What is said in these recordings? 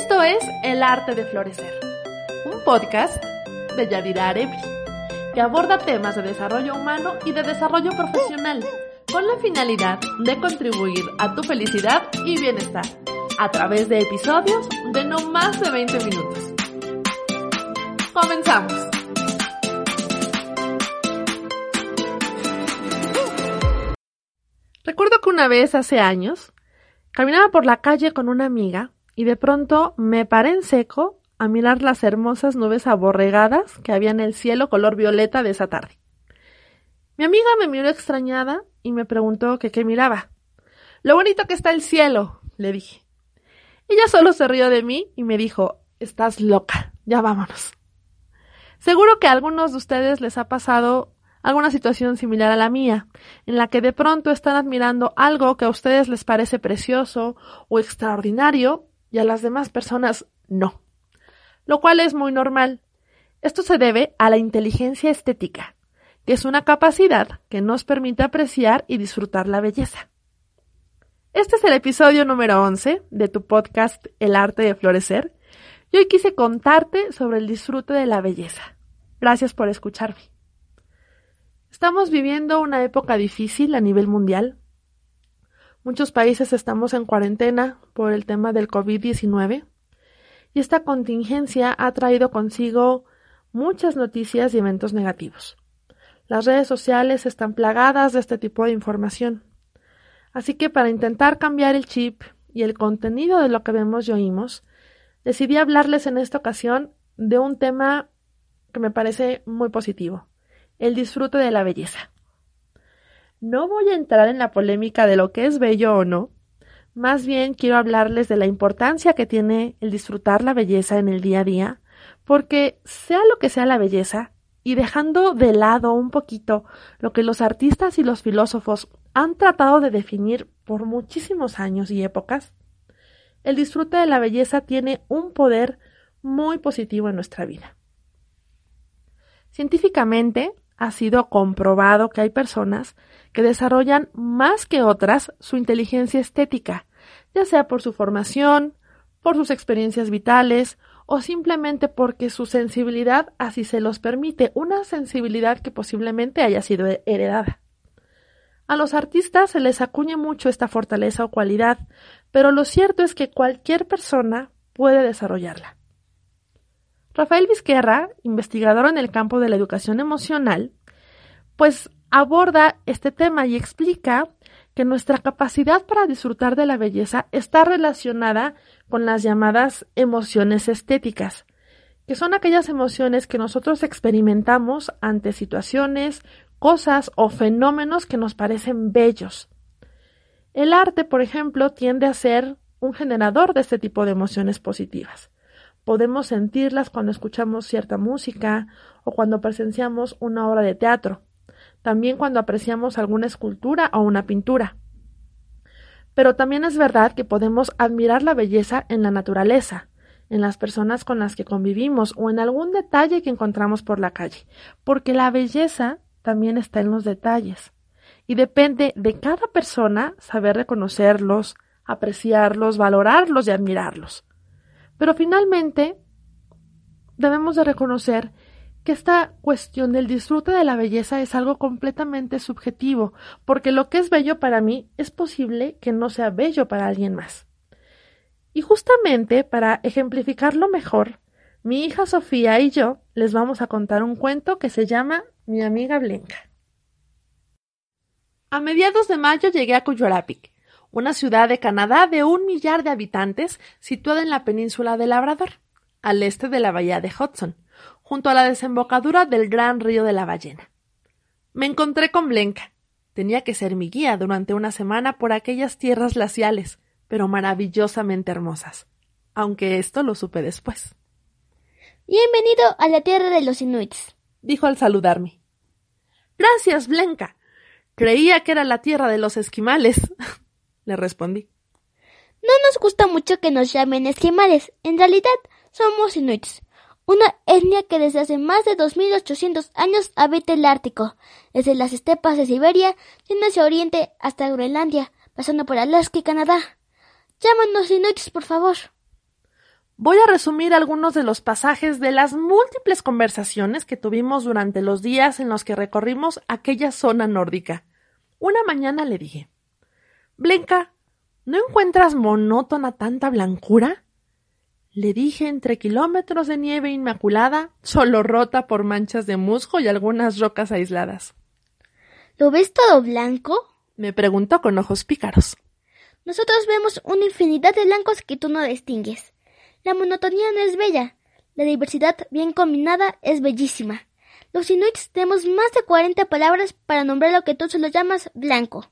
Esto es El Arte de Florecer, un podcast de Yadira Arebri, que aborda temas de desarrollo humano y de desarrollo profesional, con la finalidad de contribuir a tu felicidad y bienestar, a través de episodios de no más de 20 minutos. Comenzamos. Recuerdo que una vez hace años caminaba por la calle con una amiga y de pronto me paré en seco a mirar las hermosas nubes aborregadas que había en el cielo color violeta de esa tarde. Mi amiga me miró extrañada y me preguntó que qué miraba. Lo bonito que está el cielo, le dije. Ella solo se rió de mí y me dijo, estás loca, ya vámonos. Seguro que a algunos de ustedes les ha pasado alguna situación similar a la mía, en la que de pronto están admirando algo que a ustedes les parece precioso o extraordinario y a las demás personas no. Lo cual es muy normal. Esto se debe a la inteligencia estética, que es una capacidad que nos permite apreciar y disfrutar la belleza. Este es el episodio número 11 de tu podcast El arte de florecer y hoy quise contarte sobre el disfrute de la belleza. Gracias por escucharme. Estamos viviendo una época difícil a nivel mundial. Muchos países estamos en cuarentena por el tema del COVID-19 y esta contingencia ha traído consigo muchas noticias y eventos negativos. Las redes sociales están plagadas de este tipo de información. Así que para intentar cambiar el chip y el contenido de lo que vemos y oímos, decidí hablarles en esta ocasión de un tema que me parece muy positivo, el disfrute de la belleza. No voy a entrar en la polémica de lo que es bello o no, más bien quiero hablarles de la importancia que tiene el disfrutar la belleza en el día a día, porque sea lo que sea la belleza, y dejando de lado un poquito lo que los artistas y los filósofos han tratado de definir por muchísimos años y épocas, el disfrute de la belleza tiene un poder muy positivo en nuestra vida. Científicamente ha sido comprobado que hay personas que desarrollan más que otras su inteligencia estética, ya sea por su formación, por sus experiencias vitales o simplemente porque su sensibilidad así se los permite, una sensibilidad que posiblemente haya sido heredada. A los artistas se les acuñe mucho esta fortaleza o cualidad, pero lo cierto es que cualquier persona puede desarrollarla. Rafael Vizquerra, investigador en el campo de la educación emocional, pues aborda este tema y explica que nuestra capacidad para disfrutar de la belleza está relacionada con las llamadas emociones estéticas, que son aquellas emociones que nosotros experimentamos ante situaciones, cosas o fenómenos que nos parecen bellos. El arte, por ejemplo, tiende a ser un generador de este tipo de emociones positivas. Podemos sentirlas cuando escuchamos cierta música o cuando presenciamos una obra de teatro también cuando apreciamos alguna escultura o una pintura. Pero también es verdad que podemos admirar la belleza en la naturaleza, en las personas con las que convivimos o en algún detalle que encontramos por la calle, porque la belleza también está en los detalles. Y depende de cada persona saber reconocerlos, apreciarlos, valorarlos y admirarlos. Pero finalmente debemos de reconocer que esta cuestión del disfrute de la belleza es algo completamente subjetivo, porque lo que es bello para mí es posible que no sea bello para alguien más. Y justamente para ejemplificarlo mejor, mi hija Sofía y yo les vamos a contar un cuento que se llama Mi amiga Blenca. A mediados de mayo llegué a Cuyorapic, una ciudad de Canadá de un millar de habitantes situada en la península de Labrador, al este de la bahía de Hudson, junto a la desembocadura del gran río de la ballena. Me encontré con Blenka. Tenía que ser mi guía durante una semana por aquellas tierras glaciales, pero maravillosamente hermosas, aunque esto lo supe después. Bienvenido a la tierra de los inuits, dijo al saludarme. Gracias, Blenka. Creía que era la tierra de los esquimales, le respondí. No nos gusta mucho que nos llamen esquimales. En realidad, somos inuits una etnia que desde hace más de 2.800 años habita el Ártico, desde las estepas de Siberia, yendo hacia oriente hasta Groenlandia, pasando por Alaska y Canadá. Llámanos inuits, por favor. voy a resumir algunos de los pasajes de las múltiples conversaciones que tuvimos durante los días en los que recorrimos aquella zona nórdica. Una mañana le dije Blenka, ¿no encuentras monótona tanta blancura? Le dije entre kilómetros de nieve inmaculada, solo rota por manchas de musgo y algunas rocas aisladas. ¿Lo ves todo blanco? me preguntó con ojos pícaros. Nosotros vemos una infinidad de blancos que tú no distingues. La monotonía no es bella. La diversidad bien combinada es bellísima. Los inuits tenemos más de cuarenta palabras para nombrar lo que tú solo llamas blanco.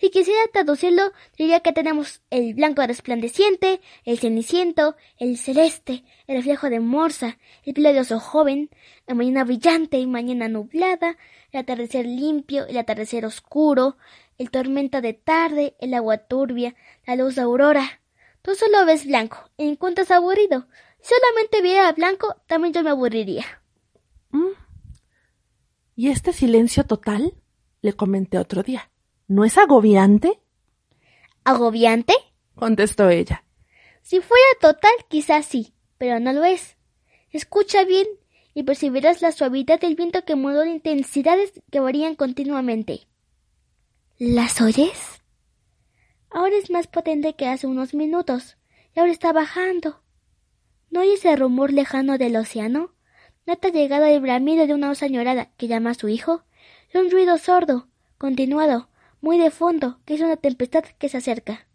Si quisiera traducirlo, diría que tenemos el blanco resplandeciente, el ceniciento, el celeste, el reflejo de morsa, el pelo joven, la mañana brillante y mañana nublada, el atardecer limpio, el atardecer oscuro, el tormenta de tarde, el agua turbia, la luz de aurora. Tú solo ves blanco y encuentras aburrido. Si solamente viera blanco, también yo me aburriría. Mm. ¿Y este silencio total? le comenté otro día. ¿No es agobiante? ¿Agobiante? contestó ella. Si fuera total, quizás sí, pero no lo es. Escucha bien y percibirás la suavidad del viento que modula intensidades que varían continuamente. ¿Las oyes? Ahora es más potente que hace unos minutos, y ahora está bajando. ¿No oyes el rumor lejano del océano? ¿No te ha llegado el bramido de una osa añorada que llama a su hijo? Es un ruido sordo, continuado, muy de fondo, que es una tempestad que se acerca.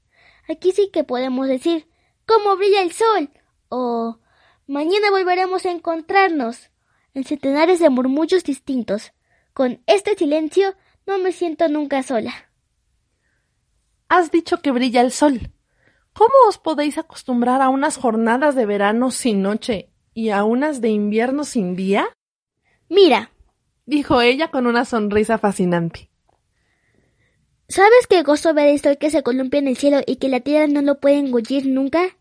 Aquí sí que podemos decir ¿Cómo brilla el sol? o Mañana volveremos a encontrarnos en centenares de murmullos distintos. Con este silencio no me siento nunca sola. Has dicho que brilla el sol. ¿Cómo os podéis acostumbrar a unas jornadas de verano sin noche y a unas de invierno sin día? Mira, dijo ella con una sonrisa fascinante. ¿Sabes qué gozo ver el sol que se columpia en el cielo y que la tierra no lo puede engullir nunca?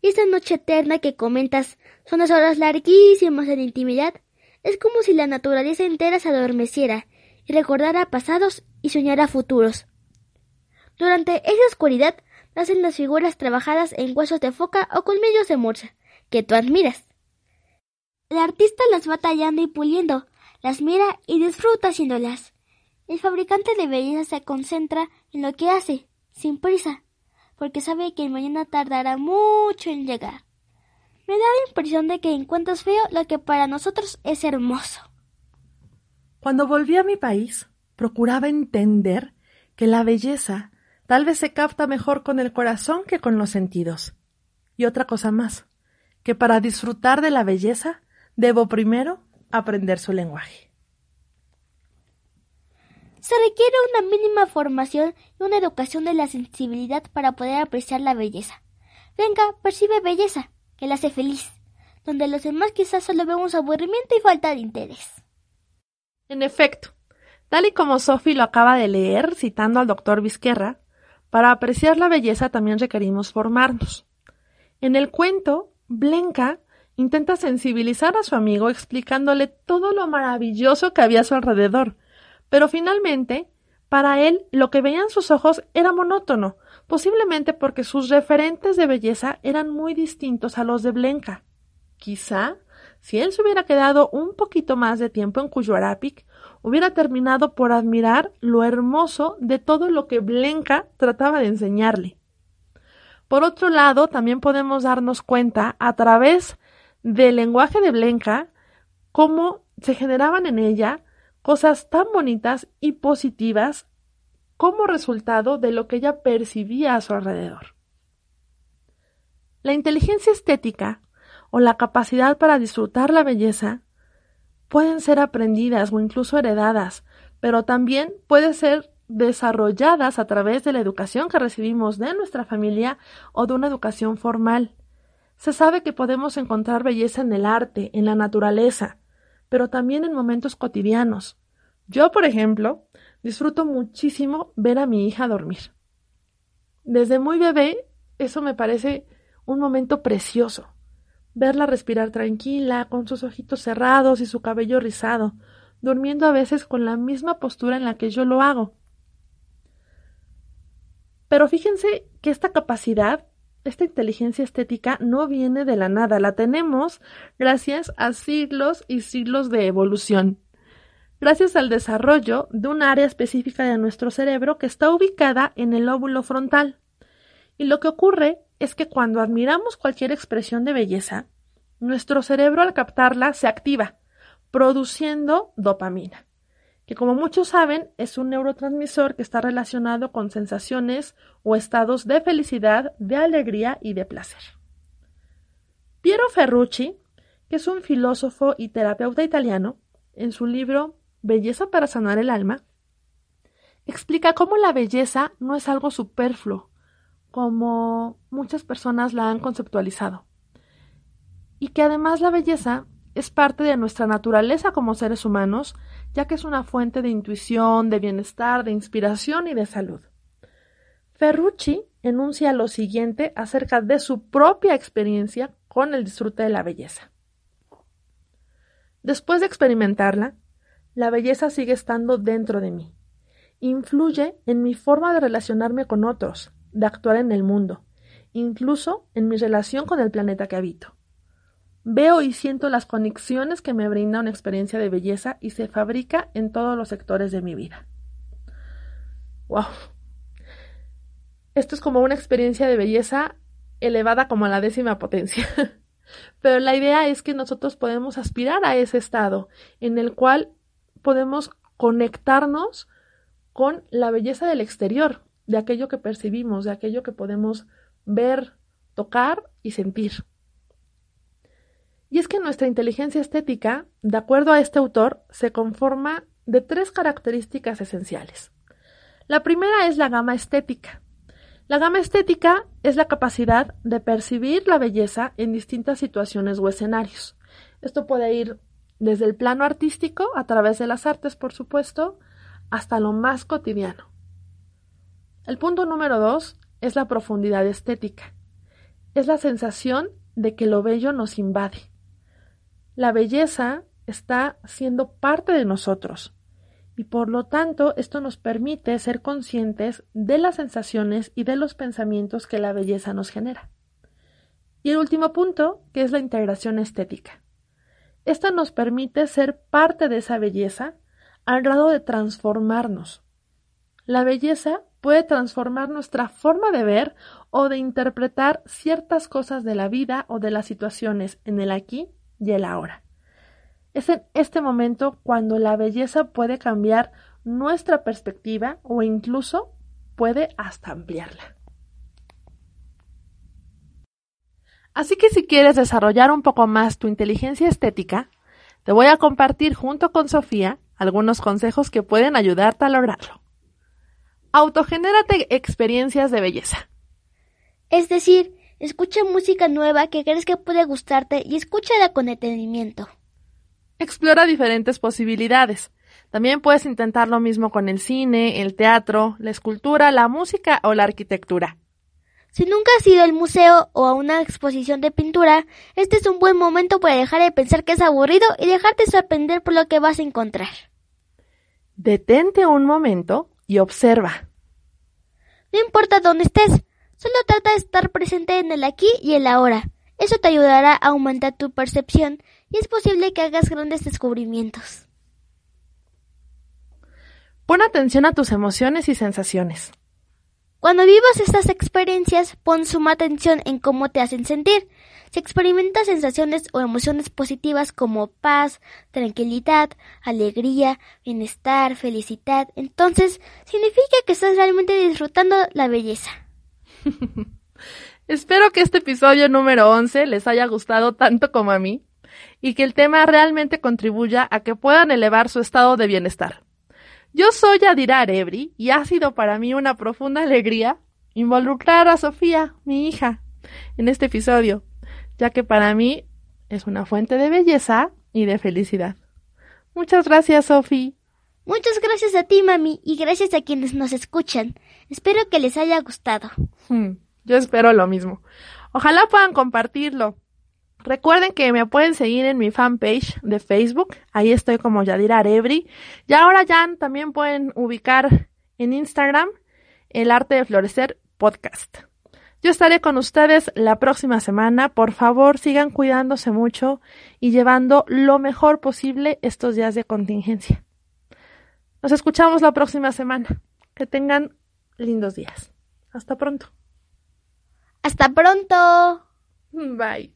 Y esta noche eterna que comentas son las horas larguísimas de intimidad. Es como si la naturaleza entera se adormeciera y recordara pasados y soñara futuros. Durante esa oscuridad nacen las figuras trabajadas en huesos de foca o colmillos de morsa, que tú admiras. El artista las va tallando y puliendo, las mira y disfruta haciéndolas. El fabricante de belleza se concentra en lo que hace, sin prisa, porque sabe que el mañana tardará mucho en llegar. Me da la impresión de que encuentras feo lo que para nosotros es hermoso. Cuando volví a mi país, procuraba entender que la belleza tal vez se capta mejor con el corazón que con los sentidos. Y otra cosa más, que para disfrutar de la belleza debo primero aprender su lenguaje. Se requiere una mínima formación y una educación de la sensibilidad para poder apreciar la belleza. Venga, percibe belleza, que la hace feliz, donde los demás quizás solo vemos aburrimiento y falta de interés. En efecto, tal y como Sophie lo acaba de leer, citando al doctor Vizquerra, para apreciar la belleza también requerimos formarnos. En el cuento, Blenka intenta sensibilizar a su amigo explicándole todo lo maravilloso que había a su alrededor, pero finalmente, para él, lo que veían sus ojos era monótono, posiblemente porque sus referentes de belleza eran muy distintos a los de Blenka. Quizá si él se hubiera quedado un poquito más de tiempo en Cuyuarapic, hubiera terminado por admirar lo hermoso de todo lo que Blenka trataba de enseñarle. Por otro lado, también podemos darnos cuenta a través del lenguaje de Blenka cómo se generaban en ella cosas tan bonitas y positivas como resultado de lo que ella percibía a su alrededor. La inteligencia estética o la capacidad para disfrutar la belleza pueden ser aprendidas o incluso heredadas, pero también pueden ser desarrolladas a través de la educación que recibimos de nuestra familia o de una educación formal. Se sabe que podemos encontrar belleza en el arte, en la naturaleza, pero también en momentos cotidianos. Yo, por ejemplo, disfruto muchísimo ver a mi hija dormir. Desde muy bebé, eso me parece un momento precioso verla respirar tranquila, con sus ojitos cerrados y su cabello rizado, durmiendo a veces con la misma postura en la que yo lo hago. Pero fíjense que esta capacidad esta inteligencia estética no viene de la nada, la tenemos gracias a siglos y siglos de evolución. Gracias al desarrollo de un área específica de nuestro cerebro que está ubicada en el lóbulo frontal. Y lo que ocurre es que cuando admiramos cualquier expresión de belleza, nuestro cerebro al captarla se activa, produciendo dopamina, que como muchos saben es un neurotransmisor que está relacionado con sensaciones o estados de felicidad, de alegría y de placer. Piero Ferrucci, que es un filósofo y terapeuta italiano, en su libro Belleza para sanar el alma, explica cómo la belleza no es algo superfluo, como muchas personas la han conceptualizado. Y que además la belleza es parte de nuestra naturaleza como seres humanos, ya que es una fuente de intuición, de bienestar, de inspiración y de salud. Ferrucci enuncia lo siguiente acerca de su propia experiencia con el disfrute de la belleza. Después de experimentarla, la belleza sigue estando dentro de mí. Influye en mi forma de relacionarme con otros, de actuar en el mundo, incluso en mi relación con el planeta que habito. Veo y siento las conexiones que me brinda una experiencia de belleza y se fabrica en todos los sectores de mi vida. ¡Wow! Esto es como una experiencia de belleza elevada como a la décima potencia. Pero la idea es que nosotros podemos aspirar a ese estado en el cual podemos conectarnos con la belleza del exterior, de aquello que percibimos, de aquello que podemos ver, tocar y sentir. Y es que nuestra inteligencia estética, de acuerdo a este autor, se conforma de tres características esenciales. La primera es la gama estética. La gama estética es la capacidad de percibir la belleza en distintas situaciones o escenarios. Esto puede ir desde el plano artístico, a través de las artes, por supuesto, hasta lo más cotidiano. El punto número dos es la profundidad estética. Es la sensación de que lo bello nos invade. La belleza está siendo parte de nosotros y por lo tanto esto nos permite ser conscientes de las sensaciones y de los pensamientos que la belleza nos genera. Y el último punto, que es la integración estética. Esta nos permite ser parte de esa belleza al grado de transformarnos. La belleza puede transformar nuestra forma de ver o de interpretar ciertas cosas de la vida o de las situaciones en el aquí y el ahora. Es en este momento cuando la belleza puede cambiar nuestra perspectiva o incluso puede hasta ampliarla. Así que si quieres desarrollar un poco más tu inteligencia estética, te voy a compartir junto con Sofía algunos consejos que pueden ayudarte a lograrlo. Autogenérate experiencias de belleza. Es decir, escucha música nueva que crees que puede gustarte y escúchala con detenimiento. Explora diferentes posibilidades. También puedes intentar lo mismo con el cine, el teatro, la escultura, la música o la arquitectura. Si nunca has ido al museo o a una exposición de pintura, este es un buen momento para dejar de pensar que es aburrido y dejarte sorprender por lo que vas a encontrar. Detente un momento y observa. No importa dónde estés, solo trata de estar presente en el aquí y el ahora. Eso te ayudará a aumentar tu percepción y es posible que hagas grandes descubrimientos. Pon atención a tus emociones y sensaciones. Cuando vivas estas experiencias, pon suma atención en cómo te hacen sentir. Si experimentas sensaciones o emociones positivas como paz, tranquilidad, alegría, bienestar, felicidad, entonces significa que estás realmente disfrutando la belleza. Espero que este episodio número 11 les haya gustado tanto como a mí y que el tema realmente contribuya a que puedan elevar su estado de bienestar. Yo soy Adira Arebri y ha sido para mí una profunda alegría involucrar a Sofía, mi hija, en este episodio, ya que para mí es una fuente de belleza y de felicidad. Muchas gracias, Sofía. Muchas gracias a ti, mami, y gracias a quienes nos escuchan. Espero que les haya gustado. Hmm, yo espero lo mismo. Ojalá puedan compartirlo. Recuerden que me pueden seguir en mi fanpage de Facebook. Ahí estoy como Yadira Arebri. Y ahora ya también pueden ubicar en Instagram el arte de florecer podcast. Yo estaré con ustedes la próxima semana. Por favor, sigan cuidándose mucho y llevando lo mejor posible estos días de contingencia. Nos escuchamos la próxima semana. Que tengan lindos días. Hasta pronto. Hasta pronto. Bye.